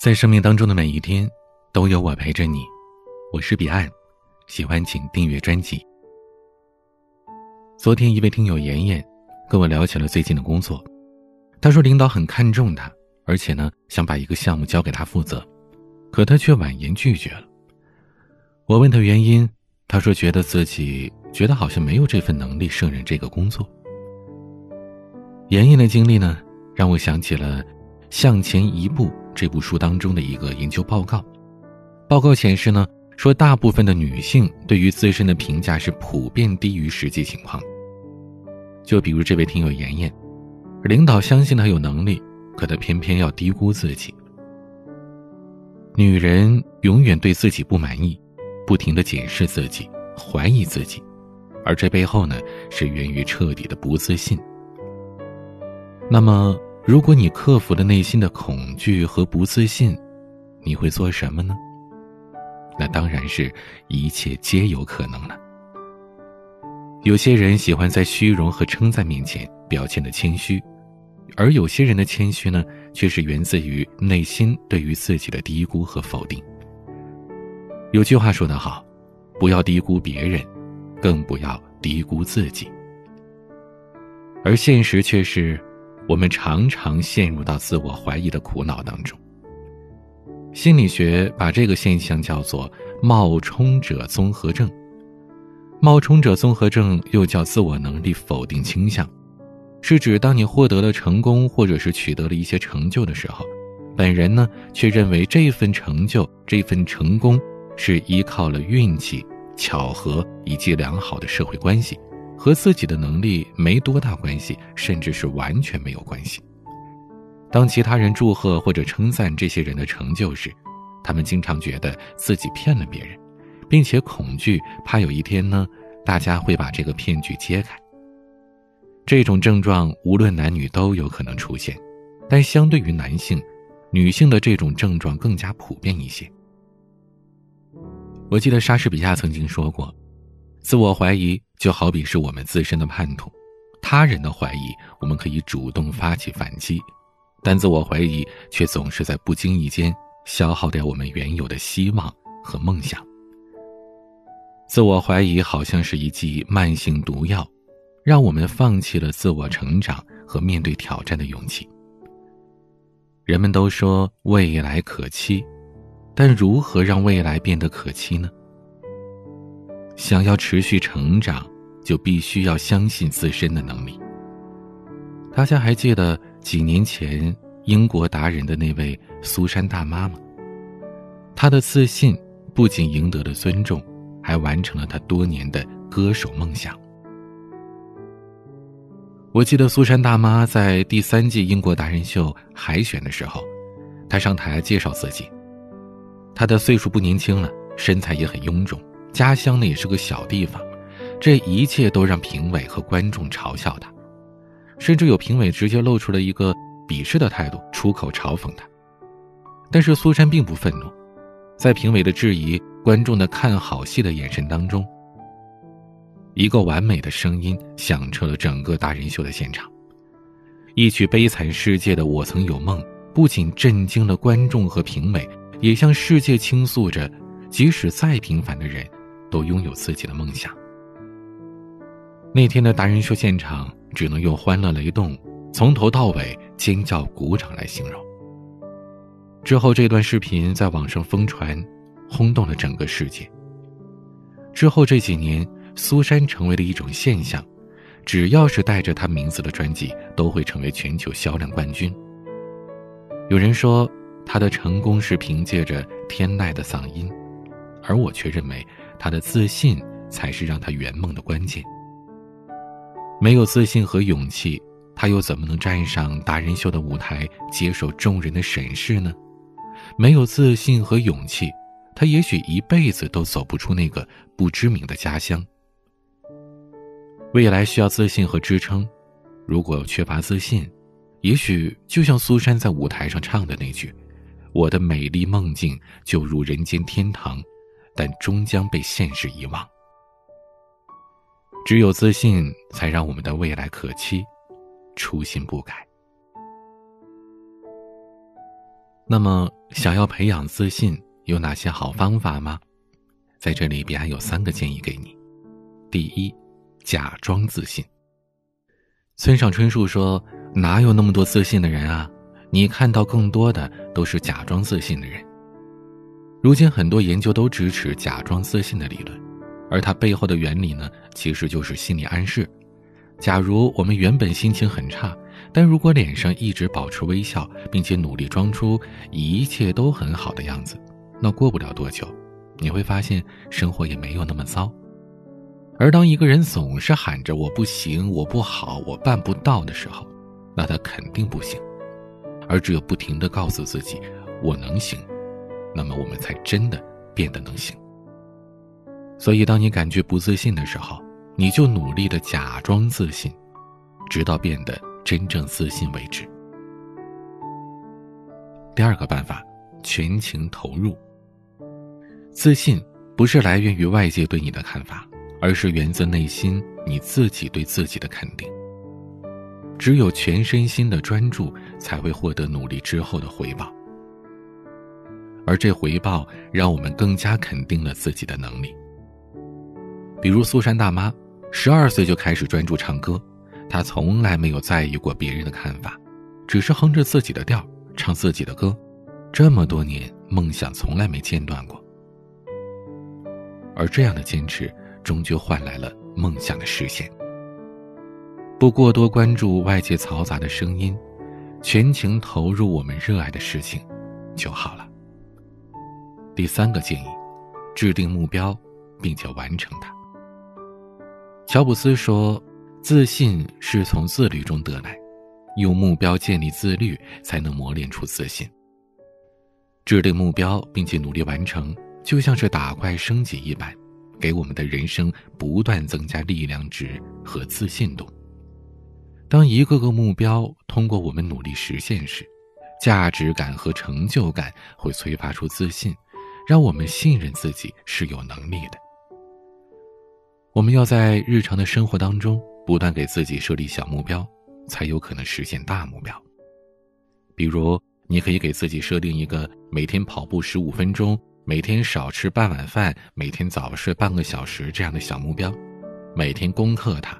在生命当中的每一天，都有我陪着你。我是彼岸，喜欢请订阅专辑。昨天一位听友妍妍跟我聊起了最近的工作，他说领导很看重他，而且呢想把一个项目交给他负责，可他却婉言拒绝了。我问他原因，他说觉得自己觉得好像没有这份能力胜任这个工作。妍妍的经历呢，让我想起了《向前一步》。这部书当中的一个研究报告，报告显示呢，说大部分的女性对于自身的评价是普遍低于实际情况。就比如这位听友妍妍，领导相信她有能力，可她偏偏要低估自己。女人永远对自己不满意，不停的检视自己，怀疑自己，而这背后呢，是源于彻底的不自信。那么。如果你克服了内心的恐惧和不自信，你会做什么呢？那当然是一切皆有可能了。有些人喜欢在虚荣和称赞面前表现的谦虚，而有些人的谦虚呢，却是源自于内心对于自己的低估和否定。有句话说得好，不要低估别人，更不要低估自己。而现实却是。我们常常陷入到自我怀疑的苦恼当中。心理学把这个现象叫做“冒充者综合症”。冒充者综合症又叫自我能力否定倾向，是指当你获得了成功或者是取得了一些成就的时候，本人呢却认为这份成就、这份成功是依靠了运气、巧合以及良好的社会关系。和自己的能力没多大关系，甚至是完全没有关系。当其他人祝贺或者称赞这些人的成就时，他们经常觉得自己骗了别人，并且恐惧怕有一天呢，大家会把这个骗局揭开。这种症状无论男女都有可能出现，但相对于男性，女性的这种症状更加普遍一些。我记得莎士比亚曾经说过。自我怀疑就好比是我们自身的叛徒，他人的怀疑我们可以主动发起反击，但自我怀疑却总是在不经意间消耗掉我们原有的希望和梦想。自我怀疑好像是一剂慢性毒药，让我们放弃了自我成长和面对挑战的勇气。人们都说未来可期，但如何让未来变得可期呢？想要持续成长，就必须要相信自身的能力。大家还记得几年前英国达人的那位苏珊大妈吗？她的自信不仅赢得了尊重，还完成了她多年的歌手梦想。我记得苏珊大妈在第三季英国达人秀海选的时候，她上台介绍自己。她的岁数不年轻了，身材也很臃肿。家乡呢也是个小地方，这一切都让评委和观众嘲笑他，甚至有评委直接露出了一个鄙视的态度，出口嘲讽他。但是苏珊并不愤怒，在评委的质疑、观众的看好戏的眼神当中，一个完美的声音响彻了整个达人秀的现场，一曲悲惨世界的《我曾有梦》不仅震惊了观众和评委，也向世界倾诉着，即使再平凡的人。都拥有自己的梦想。那天的达人秀现场只能用欢乐雷动、从头到尾尖叫鼓掌来形容。之后这段视频在网上疯传，轰动了整个世界。之后这几年，苏珊成为了一种现象，只要是带着她名字的专辑都会成为全球销量冠军。有人说，她的成功是凭借着天籁的嗓音，而我却认为。他的自信才是让他圆梦的关键。没有自信和勇气，他又怎么能站上达人秀的舞台接受众人的审视呢？没有自信和勇气，他也许一辈子都走不出那个不知名的家乡。未来需要自信和支撑，如果缺乏自信，也许就像苏珊在舞台上唱的那句：“我的美丽梦境就如人间天堂。”但终将被现实遗忘。只有自信，才让我们的未来可期，初心不改。那么，想要培养自信，有哪些好方法吗？在这里，彼岸有三个建议给你。第一，假装自信。村上春树说：“哪有那么多自信的人啊？你看到更多的都是假装自信的人。”如今很多研究都支持假装自信的理论，而它背后的原理呢，其实就是心理暗示。假如我们原本心情很差。但如果脸上一直保持微笑，并且努力装出一切都很好的样子，那过不了多久，你会发现生活也没有那么糟。而当一个人总是喊着“我不行，我不好，我办不到”的时候，那他肯定不行。而只有不停的告诉自己“我能行”，那么我们才真的变得能行。所以，当你感觉不自信的时候，你就努力的假装自信，直到变得。真正自信为止。第二个办法，全情投入。自信不是来源于外界对你的看法，而是源自内心你自己对自己的肯定。只有全身心的专注，才会获得努力之后的回报。而这回报让我们更加肯定了自己的能力。比如苏珊大妈，十二岁就开始专注唱歌。她从来没有在意过别人的看法，只是哼着自己的调，唱自己的歌，这么多年，梦想从来没间断过。而这样的坚持，终究换来了梦想的实现。不过多关注外界嘈杂的声音，全情投入我们热爱的事情，就好了。第三个建议，制定目标，并且完成它。乔布斯说。自信是从自律中得来，用目标建立自律，才能磨练出自信。制定目标并且努力完成，就像是打怪升级一般，给我们的人生不断增加力量值和自信度。当一个个目标通过我们努力实现时，价值感和成就感会催发出自信，让我们信任自己是有能力的。我们要在日常的生活当中。不断给自己设立小目标，才有可能实现大目标。比如，你可以给自己设定一个每天跑步十五分钟、每天少吃半碗饭、每天早睡半个小时这样的小目标，每天攻克它。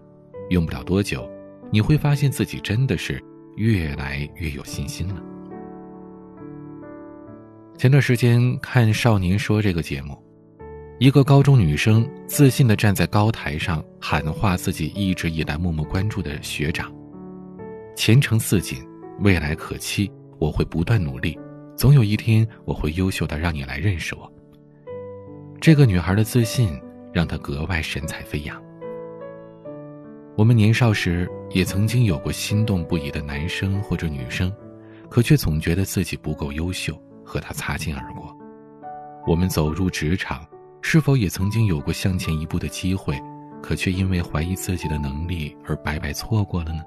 用不了多久，你会发现自己真的是越来越有信心了。前段时间看《少年说》这个节目。一个高中女生自信地站在高台上，喊话自己一直以来默默关注的学长：“前程似锦，未来可期，我会不断努力，总有一天我会优秀的让你来认识我。”这个女孩的自信让她格外神采飞扬。我们年少时也曾经有过心动不已的男生或者女生，可却总觉得自己不够优秀，和他擦肩而过。我们走入职场。是否也曾经有过向前一步的机会，可却因为怀疑自己的能力而白白错过了呢？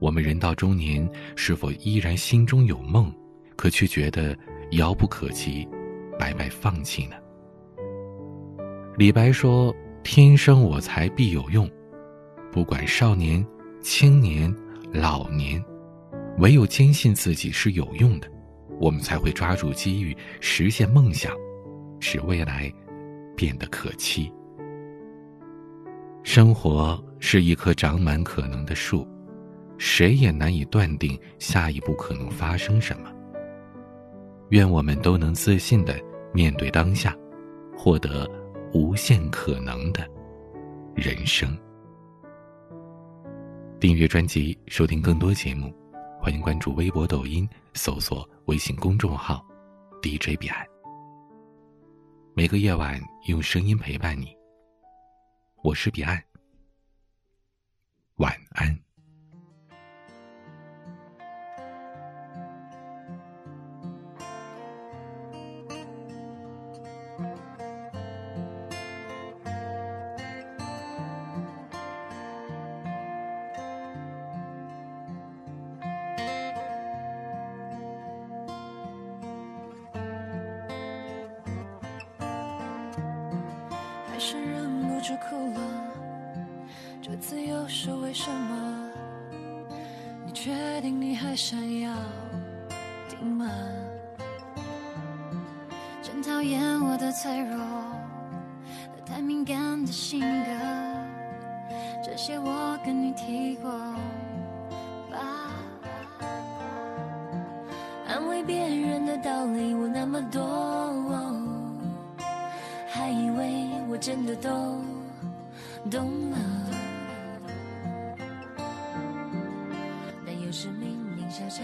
我们人到中年，是否依然心中有梦，可却觉得遥不可及，白白放弃呢？李白说：“天生我材必有用，不管少年、青年、老年，唯有坚信自己是有用的，我们才会抓住机遇，实现梦想。”使未来变得可期。生活是一棵长满可能的树，谁也难以断定下一步可能发生什么。愿我们都能自信的面对当下，获得无限可能的人生。订阅专辑，收听更多节目，欢迎关注微博、抖音，搜索微信公众号 “DJ 彼岸”。每个夜晚用声音陪伴你，我是彼岸，晚安。是忍不住哭了，这次又是为什么？你确定你还想要？听吗？真讨厌我的脆弱和太敏感的性格，这些我跟你提过吧。安慰别人的道理我那么多，我真的都懂了。但有时明明笑着，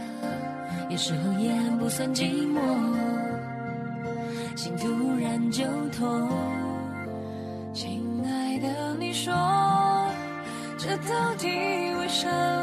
有时候也不算寂寞，心突然就痛。亲爱的，你说这到底为什么？